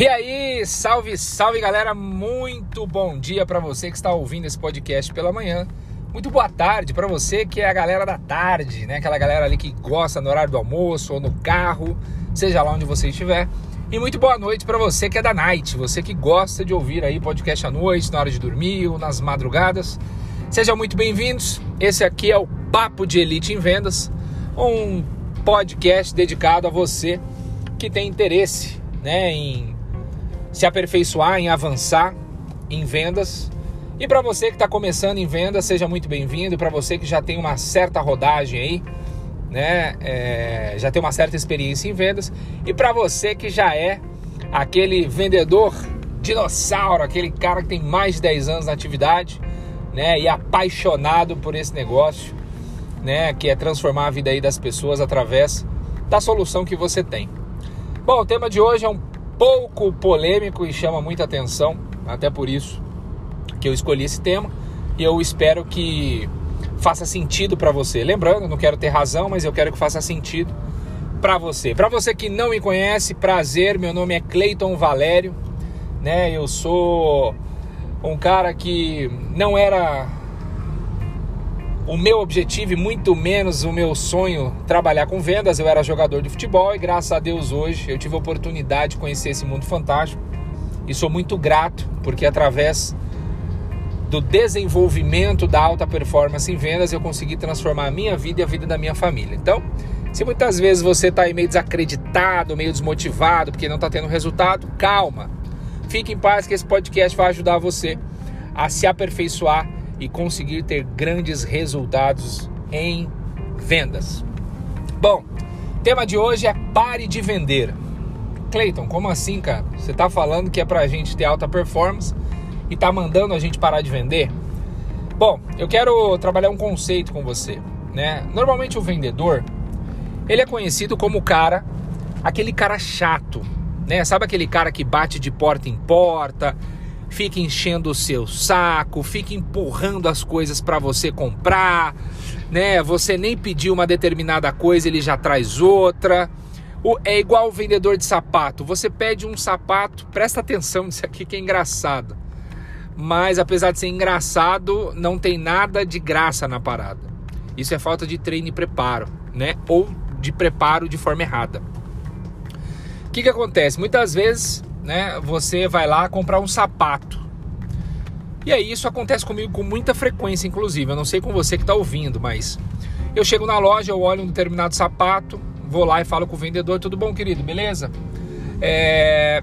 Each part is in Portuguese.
E aí, salve, salve galera, muito bom dia para você que está ouvindo esse podcast pela manhã. Muito boa tarde para você que é a galera da tarde, né? Aquela galera ali que gosta no horário do almoço ou no carro, seja lá onde você estiver. E muito boa noite para você que é da night, você que gosta de ouvir aí podcast à noite, na hora de dormir ou nas madrugadas. Sejam muito bem-vindos. Esse aqui é o Papo de Elite em Vendas, um podcast dedicado a você que tem interesse, né, em se aperfeiçoar, em avançar em vendas. E para você que está começando em vendas, seja muito bem-vindo. Para você que já tem uma certa rodagem aí, né, é, já tem uma certa experiência em vendas. E para você que já é aquele vendedor dinossauro, aquele cara que tem mais de 10 anos na atividade, né, e apaixonado por esse negócio, né, que é transformar a vida aí das pessoas através da solução que você tem. Bom, o tema de hoje é um pouco polêmico e chama muita atenção, até por isso que eu escolhi esse tema e eu espero que faça sentido para você. Lembrando, não quero ter razão, mas eu quero que faça sentido para você. Para você que não me conhece, prazer, meu nome é Cleiton Valério, né? Eu sou um cara que não era o meu objetivo e muito menos o meu sonho trabalhar com vendas. Eu era jogador de futebol e graças a Deus hoje eu tive a oportunidade de conhecer esse mundo fantástico e sou muito grato porque através do desenvolvimento da alta performance em vendas eu consegui transformar a minha vida e a vida da minha família. Então, se muitas vezes você está meio desacreditado, meio desmotivado porque não está tendo resultado, calma. Fique em paz que esse podcast vai ajudar você a se aperfeiçoar e conseguir ter grandes resultados em vendas. Bom, tema de hoje é pare de vender. Cleiton, como assim, cara? Você está falando que é para a gente ter alta performance e está mandando a gente parar de vender? Bom, eu quero trabalhar um conceito com você, né? Normalmente o vendedor, ele é conhecido como o cara, aquele cara chato, né? Sabe aquele cara que bate de porta em porta, fica enchendo o seu saco, fica empurrando as coisas para você comprar, né? Você nem pediu uma determinada coisa, ele já traz outra. É igual o vendedor de sapato. Você pede um sapato, presta atenção nisso aqui que é engraçado. Mas apesar de ser engraçado, não tem nada de graça na parada. Isso é falta de treino e preparo, né? Ou de preparo de forma errada. O que, que acontece? Muitas vezes né? Você vai lá comprar um sapato. E aí isso acontece comigo com muita frequência, inclusive. Eu não sei com você que está ouvindo, mas eu chego na loja, eu olho um determinado sapato, vou lá e falo com o vendedor, tudo bom, querido, beleza? É...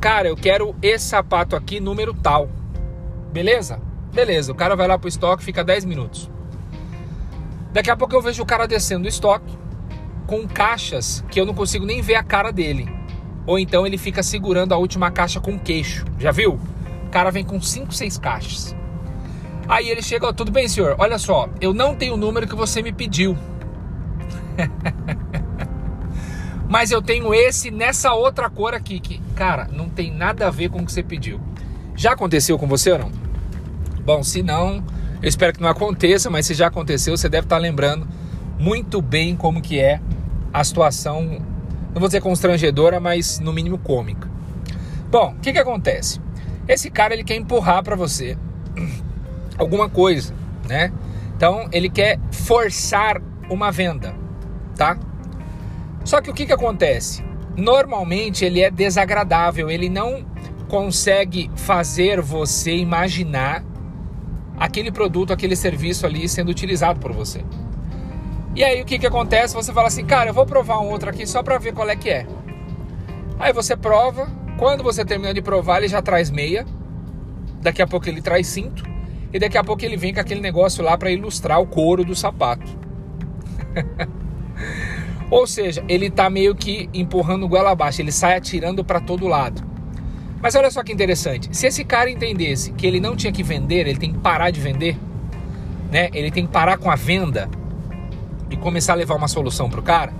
Cara, eu quero esse sapato aqui, número tal. Beleza? Beleza. O cara vai lá pro estoque, fica 10 minutos. Daqui a pouco eu vejo o cara descendo do estoque com caixas que eu não consigo nem ver a cara dele. Ou então ele fica segurando a última caixa com queixo. Já viu? O cara vem com 5, 6 caixas. Aí ele chega, tudo bem, senhor? Olha só, eu não tenho o número que você me pediu. Mas eu tenho esse nessa outra cor aqui, que, cara, não tem nada a ver com o que você pediu. Já aconteceu com você ou não? Bom, se não, eu espero que não aconteça, mas se já aconteceu, você deve estar lembrando muito bem como que é a situação não vou dizer constrangedora, mas no mínimo cômica. Bom, o que, que acontece? Esse cara ele quer empurrar para você alguma coisa, né? Então ele quer forçar uma venda, tá? Só que o que, que acontece? Normalmente ele é desagradável, ele não consegue fazer você imaginar aquele produto, aquele serviço ali sendo utilizado por você. E aí o que, que acontece? Você fala assim, cara, eu vou provar um outro aqui só para ver qual é que é. Aí você prova, quando você termina de provar, ele já traz meia, daqui a pouco ele traz cinto, e daqui a pouco ele vem com aquele negócio lá para ilustrar o couro do sapato. Ou seja, ele tá meio que empurrando goela abaixo, ele sai atirando para todo lado. Mas olha só que interessante, se esse cara entendesse que ele não tinha que vender, ele tem que parar de vender, né? Ele tem que parar com a venda e começar a levar uma solução para o cara,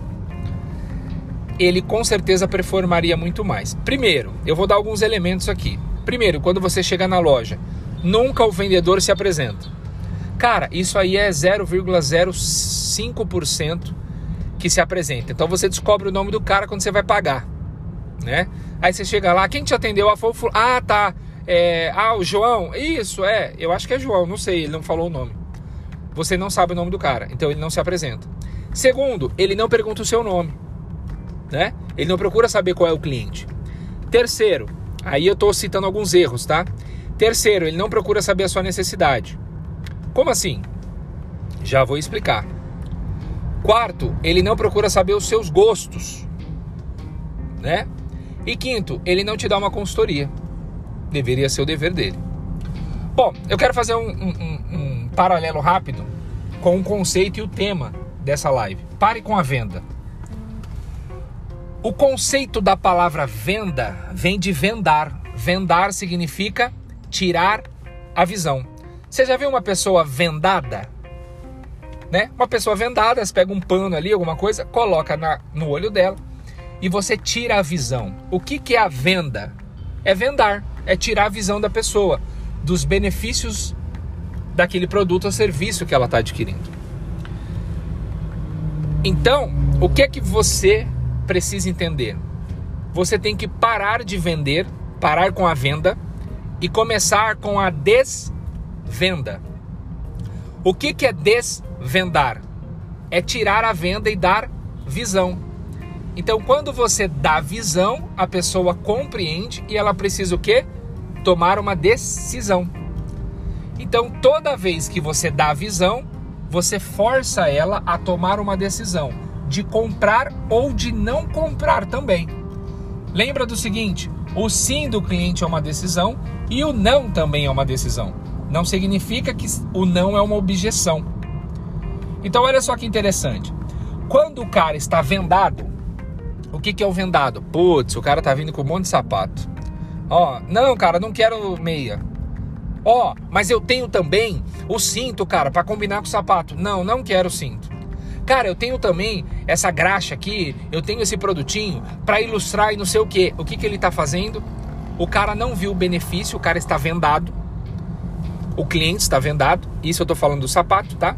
ele com certeza performaria muito mais. Primeiro, eu vou dar alguns elementos aqui. Primeiro, quando você chega na loja, nunca o vendedor se apresenta. Cara, isso aí é 0,05% que se apresenta. Então você descobre o nome do cara quando você vai pagar, né? Aí você chega lá, quem te atendeu? Ah, foi Ah, tá. É, ah, o João? Isso, é. Eu acho que é João, não sei, ele não falou o nome. Você não sabe o nome do cara, então ele não se apresenta. Segundo, ele não pergunta o seu nome, né? Ele não procura saber qual é o cliente. Terceiro, aí eu estou citando alguns erros, tá? Terceiro, ele não procura saber a sua necessidade. Como assim? Já vou explicar. Quarto, ele não procura saber os seus gostos, né? E quinto, ele não te dá uma consultoria. Deveria ser o dever dele. Bom, eu quero fazer um, um, um, paralelo rápido com o conceito e o tema dessa live. Pare com a venda. O conceito da palavra venda vem de vendar. Vendar significa tirar a visão. Você já viu uma pessoa vendada? Né? Uma pessoa vendada, você pega um pano ali, alguma coisa, coloca na, no olho dela e você tira a visão. O que, que é a venda? É vendar, é tirar a visão da pessoa, dos benefícios daquele produto ou serviço que ela está adquirindo. Então, o que é que você precisa entender? Você tem que parar de vender, parar com a venda e começar com a desvenda. O que, que é desvendar? É tirar a venda e dar visão. Então, quando você dá visão, a pessoa compreende e ela precisa o quê? Tomar uma decisão. Então, toda vez que você dá visão, você força ela a tomar uma decisão de comprar ou de não comprar também. Lembra do seguinte: o sim do cliente é uma decisão e o não também é uma decisão. Não significa que o não é uma objeção. Então, olha só que interessante. Quando o cara está vendado, o que, que é o vendado? Putz, o cara tá vindo com um monte de sapato. Ó, não, cara, não quero meia. Ó, mas eu tenho também o cinto, cara, para combinar com o sapato. Não, não quero cinto. Cara, eu tenho também essa graxa aqui, eu tenho esse produtinho para ilustrar e não sei o que. O que, que ele tá fazendo? O cara não viu o benefício, o cara está vendado. O cliente está vendado. Isso eu tô falando do sapato, tá?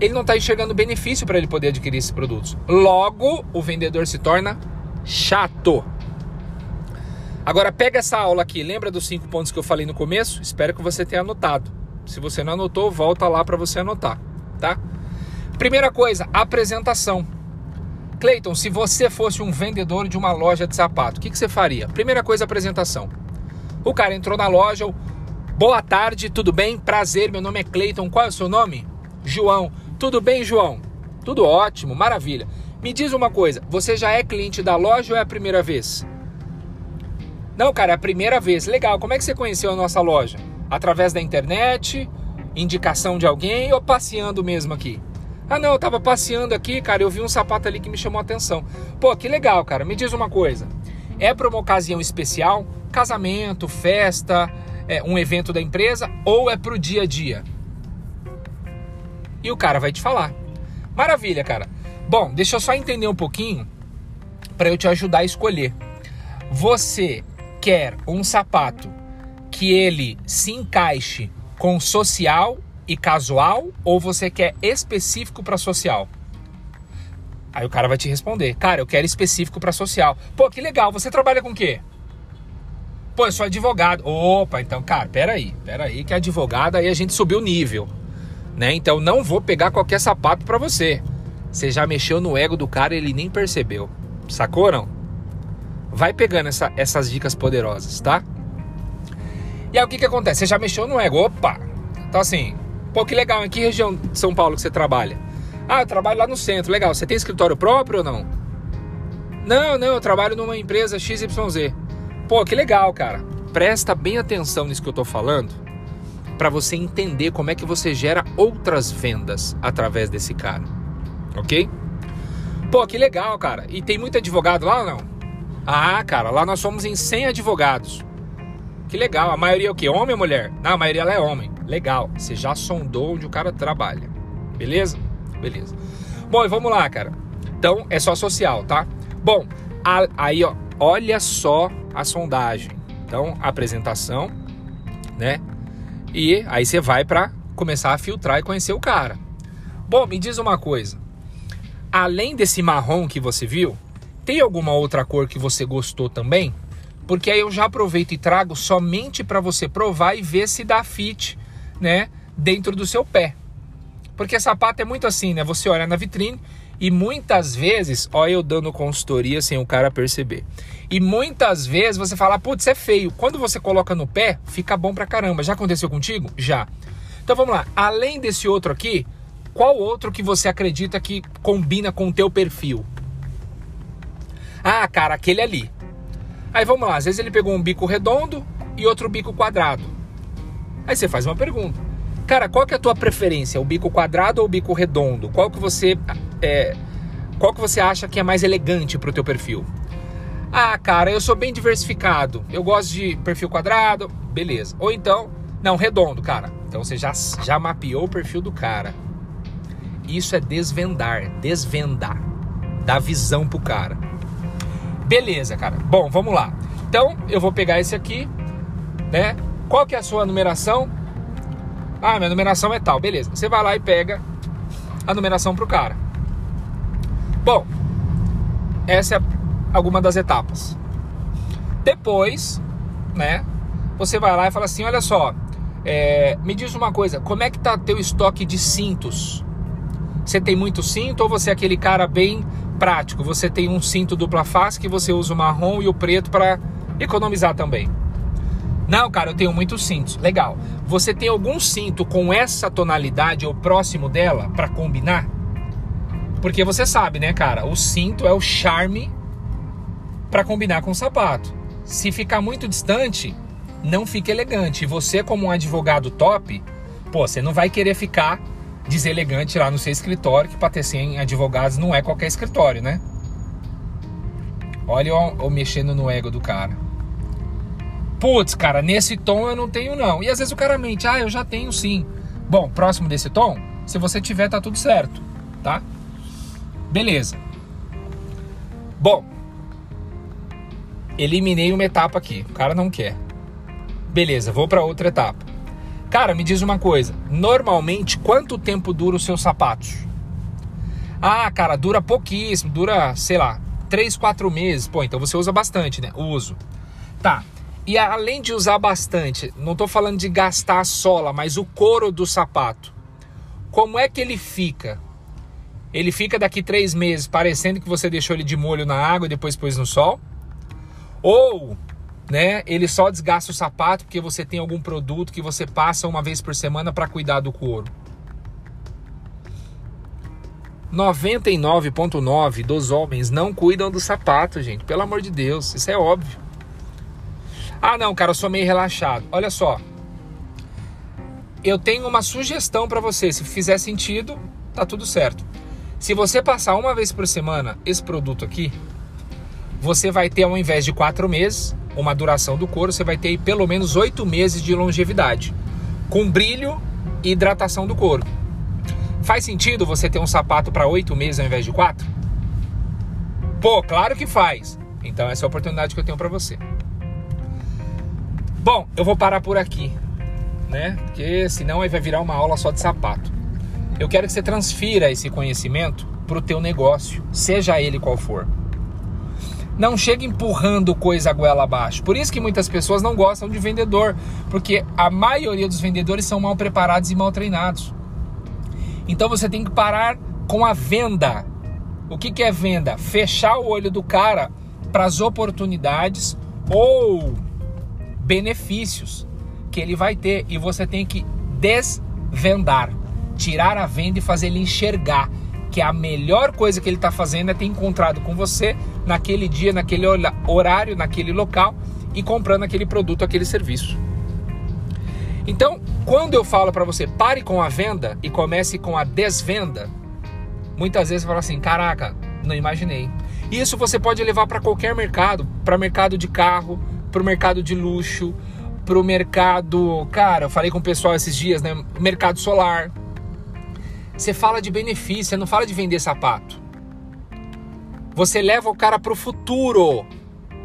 ele não está enxergando benefício para ele poder adquirir esses produtos. Logo, o vendedor se torna chato. Agora pega essa aula aqui, lembra dos cinco pontos que eu falei no começo? Espero que você tenha anotado. Se você não anotou, volta lá para você anotar, tá? Primeira coisa, apresentação. Cleiton, se você fosse um vendedor de uma loja de sapato, o que, que você faria? Primeira coisa, apresentação. O cara entrou na loja, boa tarde, tudo bem? Prazer, meu nome é Cleiton, qual é o seu nome? João. Tudo bem, João? Tudo ótimo, maravilha. Me diz uma coisa, você já é cliente da loja ou é a primeira vez? Não, cara, é a primeira vez. Legal. Como é que você conheceu a nossa loja? Através da internet, indicação de alguém ou passeando mesmo aqui? Ah, não, eu tava passeando aqui, cara, eu vi um sapato ali que me chamou a atenção. Pô, que legal, cara. Me diz uma coisa. É para uma ocasião especial? Casamento, festa, é, um evento da empresa ou é pro dia a dia? e o cara vai te falar. Maravilha, cara. Bom, deixa eu só entender um pouquinho para eu te ajudar a escolher. Você quer um sapato que ele se encaixe com social e casual ou você quer específico para social? Aí o cara vai te responder: "Cara, eu quero específico para social". Pô, que legal. Você trabalha com o quê? Pô, eu sou advogado. Opa, então, cara, peraí, peraí, que advogado aí a gente subiu o nível né? Então não vou pegar qualquer sapato para você. Você já mexeu no ego do cara ele nem percebeu. Sacou não? Vai pegando essa, essas dicas poderosas, tá? E aí o que que acontece? Você já mexeu no ego. Opa! Então assim, pô, que legal. Em que região de São Paulo que você trabalha? Ah, eu trabalho lá no centro. Legal. Você tem escritório próprio ou não? Não, não, eu trabalho numa empresa XYZ. Pô, que legal, cara. Presta bem atenção nisso que eu tô falando para você entender como é que você gera outras vendas através desse cara. Ok? Pô, que legal, cara. E tem muito advogado lá ou não? Ah, cara, lá nós somos em 100 advogados. Que legal. A maioria é o quê? Homem ou mulher? Não, a maioria é homem. Legal. Você já sondou onde o cara trabalha. Beleza? Beleza. Bom, e vamos lá, cara. Então, é só social, tá? Bom, a, aí, ó, olha só a sondagem. Então, apresentação, né? E aí você vai para começar a filtrar e conhecer o cara. Bom, me diz uma coisa. Além desse marrom que você viu, tem alguma outra cor que você gostou também? Porque aí eu já aproveito e trago somente para você provar e ver se dá fit, né, dentro do seu pé. Porque sapato é muito assim, né? Você olha na vitrine e muitas vezes, ó, eu dando consultoria sem o cara perceber. E muitas vezes você fala, putz, é feio. Quando você coloca no pé, fica bom pra caramba. Já aconteceu contigo? Já. Então vamos lá. Além desse outro aqui, qual outro que você acredita que combina com o teu perfil? Ah, cara, aquele ali. Aí vamos lá, às vezes ele pegou um bico redondo e outro bico quadrado. Aí você faz uma pergunta. Cara, qual que é a tua preferência? O bico quadrado ou o bico redondo? Qual que você é, qual que você acha que é mais elegante para o teu perfil? Ah, cara, eu sou bem diversificado. Eu gosto de perfil quadrado, beleza. Ou então, não, redondo, cara. Então você já, já mapeou o perfil do cara. Isso é desvendar, desvendar. Dar visão pro cara. Beleza, cara. Bom, vamos lá. Então, eu vou pegar esse aqui, né? Qual que é a sua numeração? Ah, minha numeração é tal. Beleza. Você vai lá e pega a numeração pro cara. Bom, essa é alguma das etapas. Depois, né? Você vai lá e fala assim, olha só, é, me diz uma coisa, como é que tá teu estoque de cintos? Você tem muito cinto ou você é aquele cara bem prático. Você tem um cinto dupla face que você usa o marrom e o preto para economizar também. Não, cara, eu tenho muitos cintos. Legal. Você tem algum cinto com essa tonalidade ou próximo dela para combinar? Porque você sabe, né, cara? O cinto é o charme para combinar com o sapato. Se ficar muito distante, não fica elegante. Você, como um advogado top, pô, você não vai querer ficar deselegante lá no seu escritório, que para ter 100 advogados não é qualquer escritório, né? Olha o mexendo no ego do cara. Putz, cara, nesse tom eu não tenho não. E às vezes o cara mente, ah, eu já tenho sim. Bom, próximo desse tom, se você tiver, tá tudo certo, tá? Beleza. Bom, eliminei uma etapa aqui. O cara não quer. Beleza, vou para outra etapa. Cara, me diz uma coisa. Normalmente, quanto tempo dura os seus sapatos? Ah, cara, dura pouquíssimo. Dura, sei lá, 3, 4 meses. Pô, então você usa bastante, né? Uso. Tá. E além de usar bastante, não estou falando de gastar a sola, mas o couro do sapato. Como é que ele fica? Ele fica daqui três meses parecendo que você deixou ele de molho na água e depois pôs no sol? Ou né? Ele só desgasta o sapato porque você tem algum produto que você passa uma vez por semana para cuidar do couro. 99,9 dos homens não cuidam do sapato, gente. Pelo amor de Deus, isso é óbvio. Ah, não, cara, eu sou meio relaxado. Olha só. Eu tenho uma sugestão para você. Se fizer sentido, tá tudo certo. Se você passar uma vez por semana esse produto aqui, você vai ter, ao invés de quatro meses, uma duração do couro, você vai ter pelo menos oito meses de longevidade, com brilho e hidratação do couro. Faz sentido você ter um sapato para oito meses ao invés de quatro? Pô, claro que faz. Então essa é a oportunidade que eu tenho para você. Bom, eu vou parar por aqui, né? Porque senão aí vai virar uma aula só de sapato. Eu quero que você transfira esse conhecimento para o teu negócio, seja ele qual for. Não chega empurrando coisa goela abaixo. Por isso que muitas pessoas não gostam de vendedor, porque a maioria dos vendedores são mal preparados e mal treinados. Então você tem que parar com a venda. O que, que é venda? Fechar o olho do cara para as oportunidades ou benefícios que ele vai ter e você tem que desvendar, tirar a venda e fazer ele enxergar que a melhor coisa que ele está fazendo é ter encontrado com você naquele dia, naquele horário, naquele local e comprando aquele produto, aquele serviço. Então, quando eu falo para você pare com a venda e comece com a desvenda, muitas vezes você fala assim: caraca, não imaginei. Isso você pode levar para qualquer mercado, para mercado de carro, para o mercado de luxo, para o mercado, cara, eu falei com o pessoal esses dias, né? Mercado solar, você fala de benefício, você não fala de vender sapato. Você leva o cara para o futuro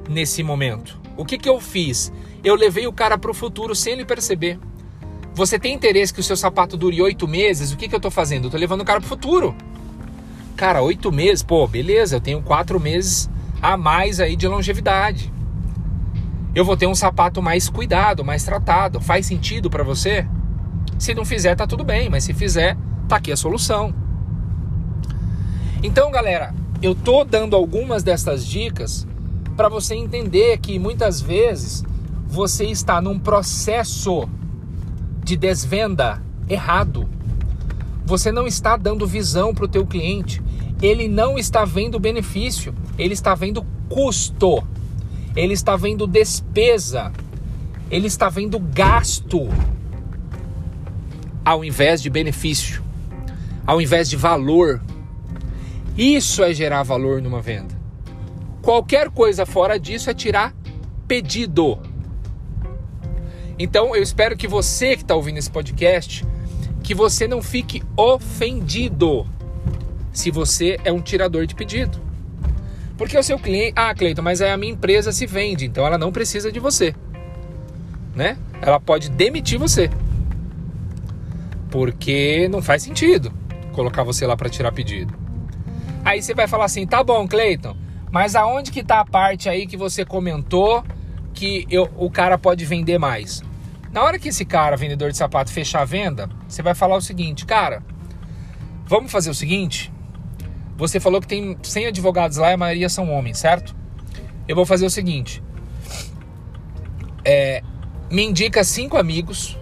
nesse momento. O que, que eu fiz? Eu levei o cara para o futuro sem ele perceber. Você tem interesse que o seu sapato dure oito meses? O que, que eu estou fazendo? Eu estou levando o cara para o futuro. Cara, oito meses, pô, beleza, eu tenho quatro meses a mais aí de longevidade. eu vou ter um sapato mais cuidado, mais tratado. Faz sentido para você? Se não fizer, tá tudo bem, mas se fizer, tá aqui a solução. Então, galera, eu tô dando algumas dessas dicas para você entender que muitas vezes você está num processo de desvenda errado. Você não está dando visão para o teu cliente. Ele não está vendo benefício, ele está vendo custo. Ele está vendo despesa. Ele está vendo gasto ao invés de benefício, ao invés de valor. Isso é gerar valor numa venda. Qualquer coisa fora disso é tirar pedido. Então eu espero que você que está ouvindo esse podcast, que você não fique ofendido se você é um tirador de pedido. Porque o seu cliente, ah, Cleiton, mas a minha empresa se vende, então ela não precisa de você. Né? Ela pode demitir você. Porque não faz sentido colocar você lá para tirar pedido. Aí você vai falar assim: "Tá bom, Cleiton, mas aonde que tá a parte aí que você comentou que eu, o cara pode vender mais?" Na hora que esse cara, vendedor de sapato, fechar a venda, você vai falar o seguinte, cara, vamos fazer o seguinte. Você falou que tem 100 advogados lá e a maioria são homens, certo? Eu vou fazer o seguinte. É, me indica cinco amigos,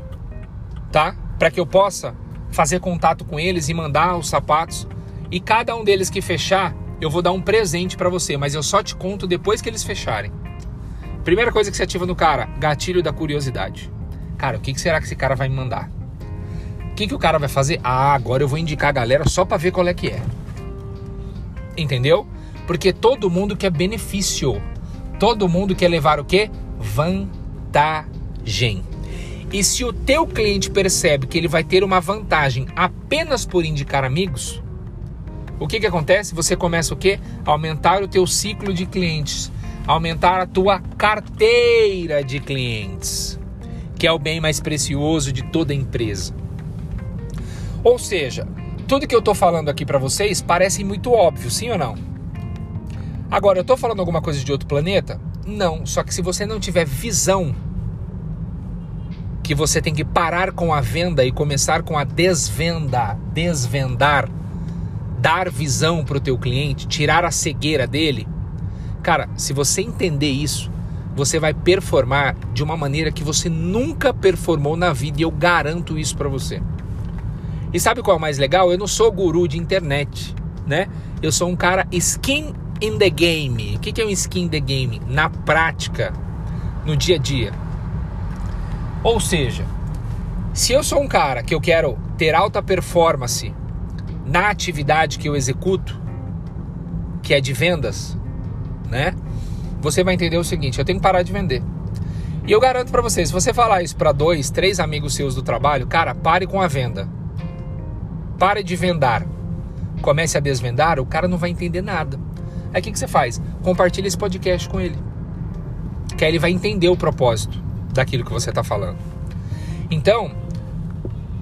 tá? Para que eu possa fazer contato com eles e mandar os sapatos. E cada um deles que fechar, eu vou dar um presente para você, mas eu só te conto depois que eles fecharem. Primeira coisa que você ativa no cara, gatilho da curiosidade. Cara, o que, será que esse cara vai me mandar? O que, que o cara vai fazer? Ah, agora eu vou indicar a galera só para ver qual é que é. Entendeu? Porque todo mundo quer benefício. Todo mundo quer levar o quê? Vantagem. E se o teu cliente percebe que ele vai ter uma vantagem apenas por indicar amigos, o que que acontece? Você começa o quê? Aumentar o teu ciclo de clientes, aumentar a tua carteira de clientes que é o bem mais precioso de toda empresa. Ou seja, tudo que eu estou falando aqui para vocês parece muito óbvio, sim ou não? Agora, eu estou falando alguma coisa de outro planeta? Não, só que se você não tiver visão que você tem que parar com a venda e começar com a desvenda, desvendar, dar visão para o teu cliente, tirar a cegueira dele. Cara, se você entender isso, você vai performar de uma maneira que você nunca performou na vida e eu garanto isso para você. E sabe qual é o mais legal? Eu não sou guru de internet, né? Eu sou um cara skin in the game. O que é um skin in the game? Na prática, no dia a dia. Ou seja, se eu sou um cara que eu quero ter alta performance na atividade que eu executo, que é de vendas, né? você vai entender o seguinte: eu tenho que parar de vender. E eu garanto para vocês, se você falar isso para dois, três amigos seus do trabalho, cara, pare com a venda. Pare de vendar. Comece a desvendar, o cara não vai entender nada. Aí o que, que você faz? Compartilha esse podcast com ele. Que aí ele vai entender o propósito daquilo que você está falando. Então,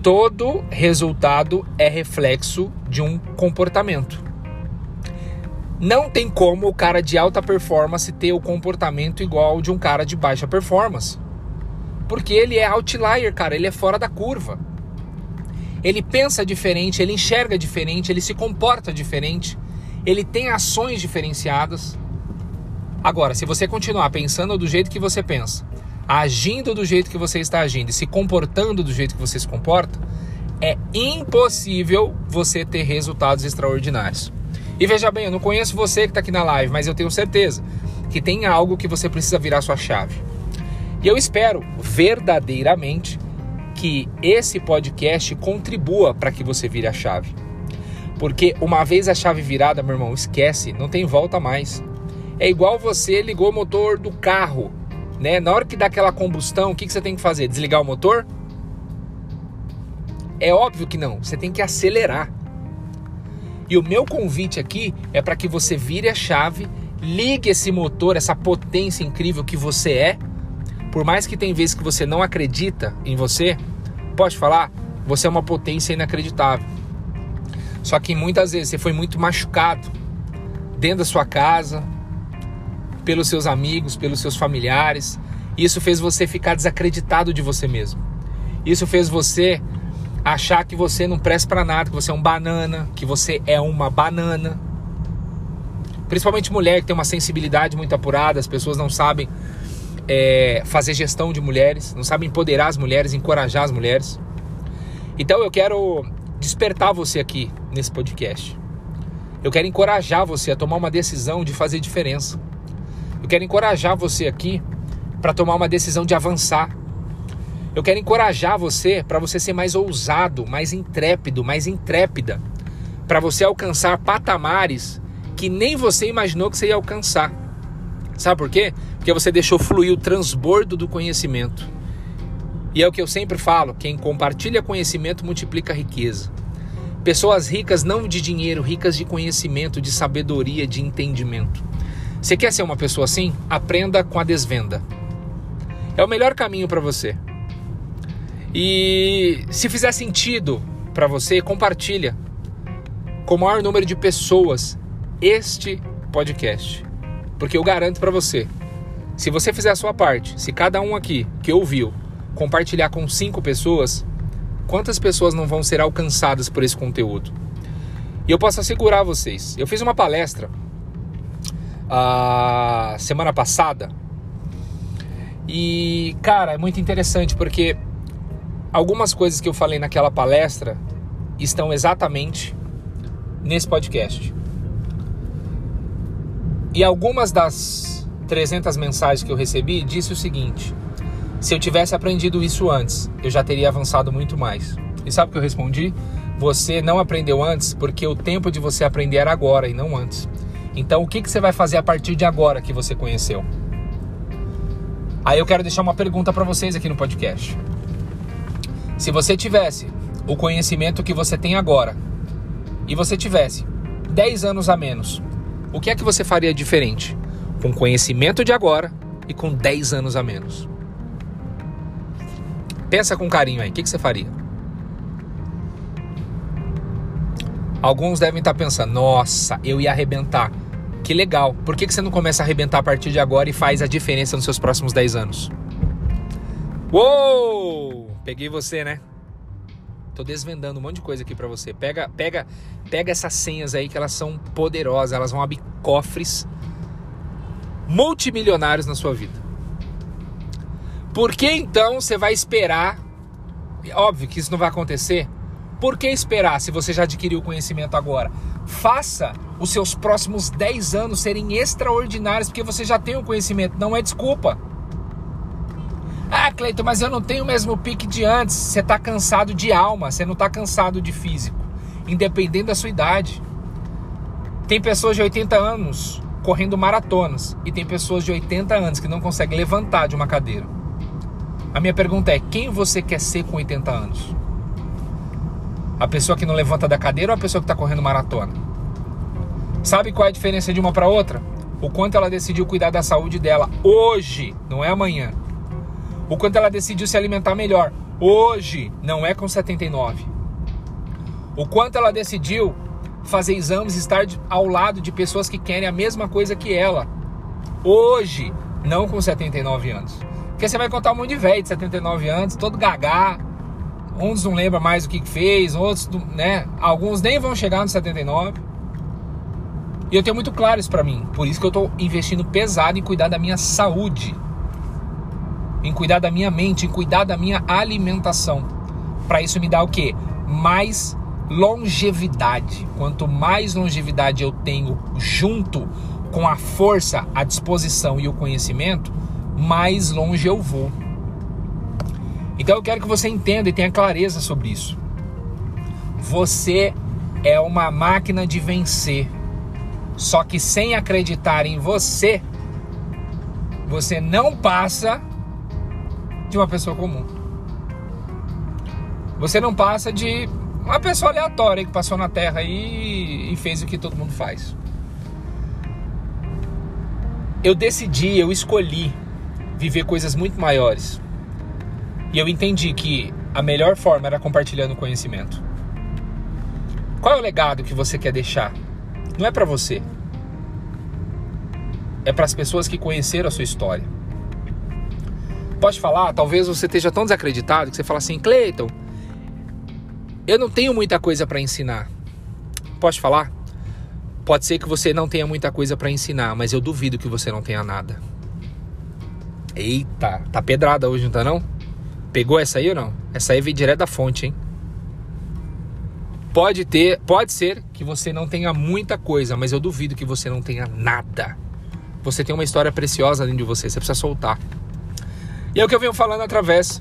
todo resultado é reflexo de um comportamento. Não tem como o cara de alta performance ter o comportamento igual de um cara de baixa performance. Porque ele é outlier, cara, ele é fora da curva. Ele pensa diferente, ele enxerga diferente, ele se comporta diferente, ele tem ações diferenciadas. Agora, se você continuar pensando do jeito que você pensa, agindo do jeito que você está agindo e se comportando do jeito que você se comporta, é impossível você ter resultados extraordinários. E veja bem, eu não conheço você que está aqui na live, mas eu tenho certeza que tem algo que você precisa virar sua chave. E eu espero verdadeiramente que esse podcast contribua para que você vire a chave. Porque uma vez a chave virada, meu irmão, esquece, não tem volta mais. É igual você ligou o motor do carro, né? Na hora que dá aquela combustão, o que, que você tem que fazer? Desligar o motor? É óbvio que não, você tem que acelerar. E o meu convite aqui é para que você vire a chave, ligue esse motor, essa potência incrível que você é. Por mais que tem vezes que você não acredita em você, pode falar, você é uma potência inacreditável. Só que muitas vezes você foi muito machucado dentro da sua casa, pelos seus amigos, pelos seus familiares, Isso fez você ficar desacreditado de você mesmo. Isso fez você achar que você não presta para nada, que você é um banana, que você é uma banana. Principalmente mulher que tem uma sensibilidade muito apurada, as pessoas não sabem é, fazer gestão de mulheres, não sabem empoderar as mulheres, encorajar as mulheres. Então eu quero despertar você aqui nesse podcast. Eu quero encorajar você a tomar uma decisão de fazer diferença. Eu quero encorajar você aqui para tomar uma decisão de avançar. Eu quero encorajar você para você ser mais ousado, mais intrépido, mais intrépida, para você alcançar patamares que nem você imaginou que você ia alcançar. Sabe por quê? Porque você deixou fluir o transbordo do conhecimento. E é o que eu sempre falo: quem compartilha conhecimento multiplica riqueza. Pessoas ricas não de dinheiro, ricas de conhecimento, de sabedoria, de entendimento. Você quer ser uma pessoa assim? Aprenda com a desvenda. É o melhor caminho para você. E se fizer sentido para você, compartilha com o maior número de pessoas este podcast. Porque eu garanto para você, se você fizer a sua parte, se cada um aqui que ouviu compartilhar com cinco pessoas, quantas pessoas não vão ser alcançadas por esse conteúdo? E eu posso assegurar vocês, eu fiz uma palestra a semana passada e, cara, é muito interessante porque algumas coisas que eu falei naquela palestra estão exatamente nesse podcast. E algumas das 300 mensagens que eu recebi disse o seguinte: se eu tivesse aprendido isso antes, eu já teria avançado muito mais. E sabe o que eu respondi? Você não aprendeu antes porque o tempo de você aprender era agora e não antes. Então, o que, que você vai fazer a partir de agora que você conheceu? Aí eu quero deixar uma pergunta para vocês aqui no podcast. Se você tivesse o conhecimento que você tem agora e você tivesse 10 anos a menos, o que é que você faria diferente com o conhecimento de agora e com 10 anos a menos? Pensa com carinho aí, o que, que você faria? Alguns devem estar pensando, nossa, eu ia arrebentar. Que legal. Por que, que você não começa a arrebentar a partir de agora e faz a diferença nos seus próximos 10 anos? Uou! Peguei você, né? Tô desvendando um monte de coisa aqui para você. Pega, pega, pega essas senhas aí que elas são poderosas, elas vão abrir cofres multimilionários na sua vida. Por que então você vai esperar? Óbvio que isso não vai acontecer. Por que esperar se você já adquiriu o conhecimento agora? Faça os seus próximos 10 anos serem extraordinários, porque você já tem o conhecimento, não é desculpa. Ah, Cleiton, mas eu não tenho o mesmo pique de antes. Você está cansado de alma, você não está cansado de físico, independente da sua idade. Tem pessoas de 80 anos correndo maratonas e tem pessoas de 80 anos que não conseguem levantar de uma cadeira. A minha pergunta é: quem você quer ser com 80 anos? A pessoa que não levanta da cadeira ou a pessoa que está correndo maratona? Sabe qual é a diferença de uma para outra? O quanto ela decidiu cuidar da saúde dela hoje, não é amanhã. O quanto ela decidiu se alimentar melhor hoje, não é com 79. O quanto ela decidiu fazer exames estar ao lado de pessoas que querem a mesma coisa que ela hoje, não com 79 anos. Porque você vai contar um monte de velho de 79 anos, todo gagá. Uns não lembram mais o que fez, outros, né? Alguns nem vão chegar nos 79. E eu tenho muito claro isso para mim. Por isso que eu estou investindo pesado em cuidar da minha saúde, em cuidar da minha mente, em cuidar da minha alimentação. Para isso me dá o quê? Mais longevidade. Quanto mais longevidade eu tenho junto com a força, a disposição e o conhecimento, mais longe eu vou. Então eu quero que você entenda e tenha clareza sobre isso. Você é uma máquina de vencer. Só que sem acreditar em você, você não passa de uma pessoa comum. Você não passa de uma pessoa aleatória que passou na Terra e, e fez o que todo mundo faz. Eu decidi, eu escolhi viver coisas muito maiores. E eu entendi que a melhor forma era compartilhando conhecimento. Qual é o legado que você quer deixar? Não é para você. É para as pessoas que conheceram a sua história. Pode falar, talvez você esteja tão desacreditado que você fala assim, Cleiton, eu não tenho muita coisa para ensinar. Pode falar? Pode ser que você não tenha muita coisa para ensinar, mas eu duvido que você não tenha nada. Eita, tá pedrada hoje, não tá não? Pegou essa aí ou não? Essa aí veio direto da fonte, hein? Pode ter, pode ser que você não tenha muita coisa, mas eu duvido que você não tenha nada. Você tem uma história preciosa dentro de você, você precisa soltar. E é o que eu venho falando através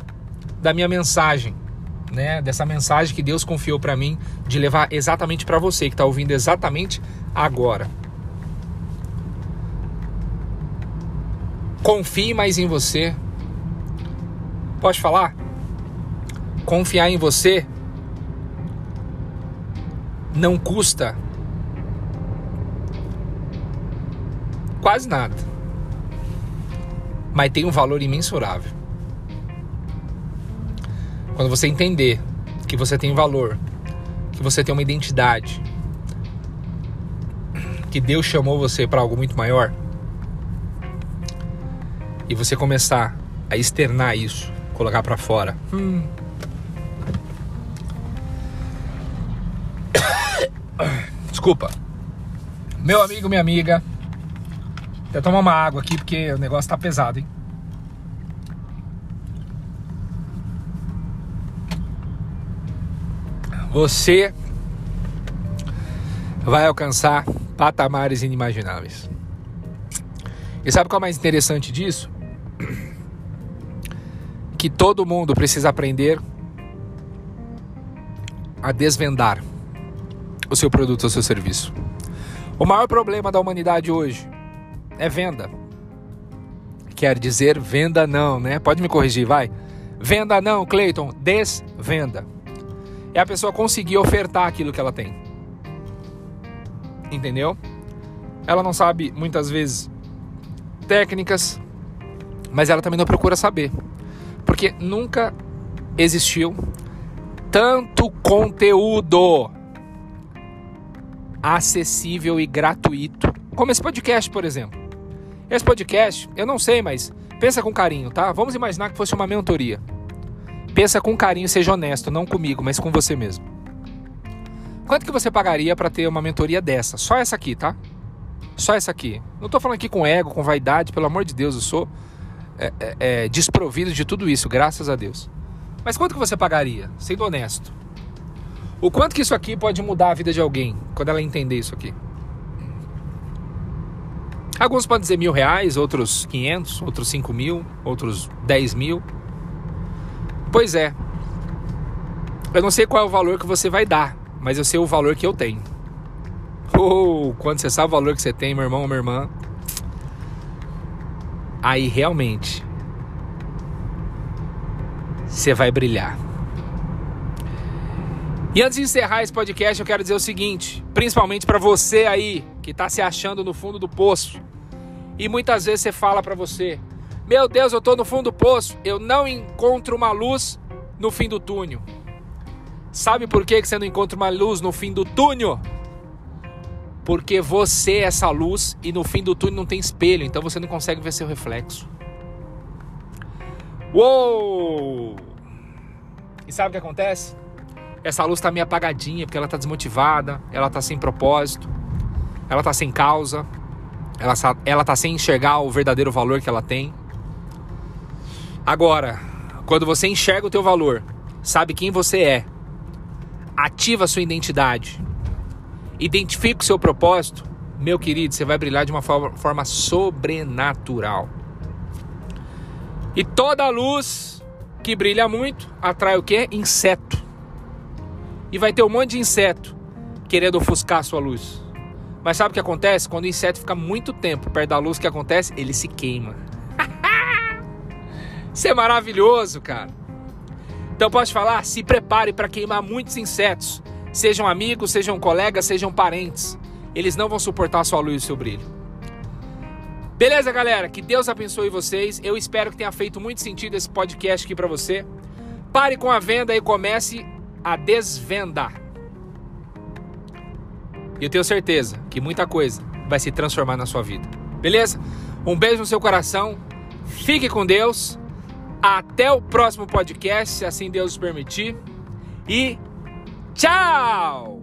da minha mensagem, né? Dessa mensagem que Deus confiou para mim de levar exatamente para você que está ouvindo exatamente agora. Confie mais em você. Pode falar? Confiar em você não custa quase nada mas tem um valor imensurável. Quando você entender que você tem valor, que você tem uma identidade, que Deus chamou você para algo muito maior, e você começar a externar isso, colocar para fora. Hum. Desculpa. Meu amigo, minha amiga, até tomar uma água aqui porque o negócio tá pesado, hein? Você vai alcançar patamares inimagináveis. E sabe qual é o mais interessante disso? Que todo mundo precisa aprender a desvendar o seu produto ou seu serviço. O maior problema da humanidade hoje é venda. Quer dizer venda não, né? Pode me corrigir, vai. Venda não, Clayton, desvenda. É a pessoa conseguir ofertar aquilo que ela tem. Entendeu? Ela não sabe muitas vezes técnicas, mas ela também não procura saber. Porque nunca existiu tanto conteúdo acessível e gratuito como esse podcast, por exemplo. Esse podcast, eu não sei, mas pensa com carinho, tá? Vamos imaginar que fosse uma mentoria. Pensa com carinho, seja honesto, não comigo, mas com você mesmo. Quanto que você pagaria para ter uma mentoria dessa? Só essa aqui, tá? Só essa aqui. Não tô falando aqui com ego, com vaidade, pelo amor de Deus, eu sou é, é, é, desprovido de tudo isso, graças a Deus. Mas quanto que você pagaria, sendo honesto? O quanto que isso aqui pode mudar a vida de alguém quando ela entender isso aqui? Alguns podem dizer mil reais, outros 500, outros 5 mil, outros 10 mil. Pois é. Eu não sei qual é o valor que você vai dar, mas eu sei o valor que eu tenho. Oh, quando você sabe o valor que você tem, meu irmão ou minha irmã, aí realmente você vai brilhar. E antes de encerrar esse podcast, eu quero dizer o seguinte, principalmente para você aí que está se achando no fundo do poço. E muitas vezes você fala para você: Meu Deus, eu estou no fundo do poço, eu não encontro uma luz no fim do túnel. Sabe por que você não encontra uma luz no fim do túnel? Porque você é essa luz e no fim do túnel não tem espelho, então você não consegue ver seu reflexo. Uou! E sabe o que acontece? Essa luz está meio apagadinha porque ela está desmotivada, ela está sem propósito, ela está sem causa, ela, ela tá sem enxergar o verdadeiro valor que ela tem. Agora, quando você enxerga o teu valor, sabe quem você é, ativa a sua identidade, identifica o seu propósito, meu querido, você vai brilhar de uma forma, forma sobrenatural. E toda luz que brilha muito atrai o que? Inseto. E vai ter um monte de inseto querendo ofuscar a sua luz. Mas sabe o que acontece? Quando o inseto fica muito tempo perto da luz, o que acontece? Ele se queima. Isso é maravilhoso, cara. Então posso falar? Se prepare para queimar muitos insetos. Sejam amigos, sejam colegas, sejam parentes. Eles não vão suportar a sua luz e o seu brilho. Beleza, galera? Que Deus abençoe vocês. Eu espero que tenha feito muito sentido esse podcast aqui para você. Pare com a venda e comece a desvendar. E eu tenho certeza que muita coisa vai se transformar na sua vida. Beleza? Um beijo no seu coração. Fique com Deus. Até o próximo podcast, se assim Deus permitir. E tchau!